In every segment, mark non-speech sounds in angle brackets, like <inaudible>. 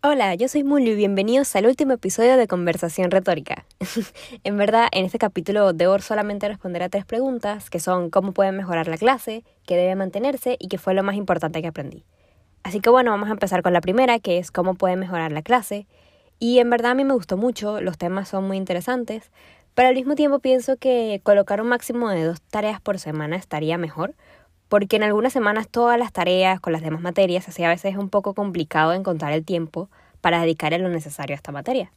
Hola, yo soy Mulio y bienvenidos al último episodio de Conversación Retórica. <laughs> en verdad, en este capítulo debo solamente responder a tres preguntas, que son cómo pueden mejorar la clase, qué debe mantenerse y qué fue lo más importante que aprendí. Así que bueno, vamos a empezar con la primera, que es cómo pueden mejorar la clase. Y en verdad a mí me gustó mucho, los temas son muy interesantes, pero al mismo tiempo pienso que colocar un máximo de dos tareas por semana estaría mejor, porque en algunas semanas todas las tareas con las demás materias, así a veces es un poco complicado encontrar el tiempo para dedicar lo necesario a esta materia.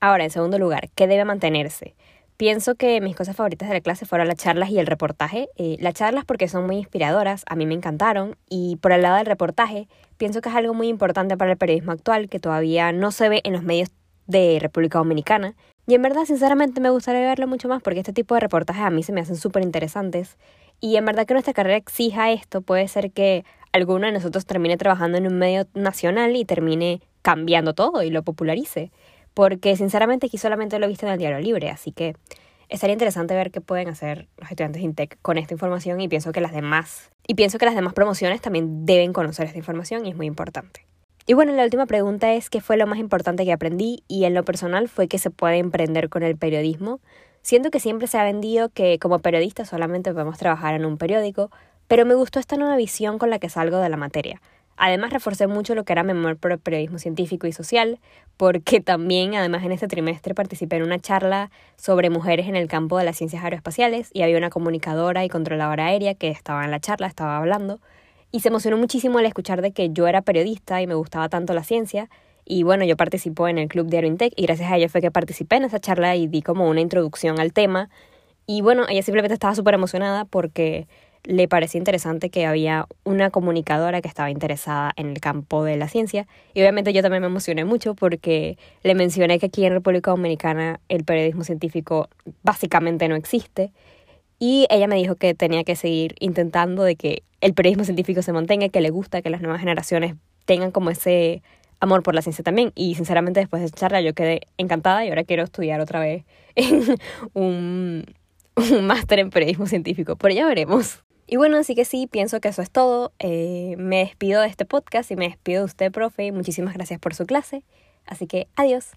Ahora, en segundo lugar, ¿qué debe mantenerse? Pienso que mis cosas favoritas de la clase fueron las charlas y el reportaje. Eh, las charlas porque son muy inspiradoras, a mí me encantaron, y por el lado del reportaje, pienso que es algo muy importante para el periodismo actual que todavía no se ve en los medios de República Dominicana. Y en verdad, sinceramente, me gustaría verlo mucho más porque este tipo de reportajes a mí se me hacen súper interesantes y en verdad que nuestra carrera exija esto, puede ser que alguno de nosotros termine trabajando en un medio nacional y termine cambiando todo y lo popularice. Porque sinceramente aquí solamente lo he visto en el diario libre, así que estaría interesante ver qué pueden hacer los estudiantes de INTEC con esta información y pienso que las demás y pienso que las demás promociones también deben conocer esta información y es muy importante. Y bueno, la última pregunta es qué fue lo más importante que aprendí y en lo personal fue que se puede emprender con el periodismo. Siento que siempre se ha vendido que como periodista solamente podemos trabajar en un periódico, pero me gustó esta nueva visión con la que salgo de la materia. Además, reforcé mucho lo que era memoria por el periodismo científico y social, porque <laughs> también, además, en este trimestre participé en una charla sobre mujeres en el campo de las ciencias aeroespaciales y había una comunicadora y controladora aérea que estaba en la charla, estaba hablando, y se emocionó muchísimo al escuchar de que yo era periodista y me gustaba tanto la ciencia, y bueno, yo participo en el Club de Aerointec y gracias a ella fue que participé en esa charla y di como una introducción al tema. Y bueno, ella simplemente estaba súper emocionada porque le parecía interesante que había una comunicadora que estaba interesada en el campo de la ciencia. Y obviamente yo también me emocioné mucho porque le mencioné que aquí en República Dominicana el periodismo científico básicamente no existe. Y ella me dijo que tenía que seguir intentando de que el periodismo científico se mantenga, que le gusta que las nuevas generaciones tengan como ese amor por la ciencia también. Y sinceramente después de esa charla yo quedé encantada y ahora quiero estudiar otra vez <laughs> un, un máster en periodismo científico. Pero ya veremos. Y bueno, así que sí, pienso que eso es todo. Eh, me despido de este podcast y me despido de usted, profe. Muchísimas gracias por su clase. Así que adiós.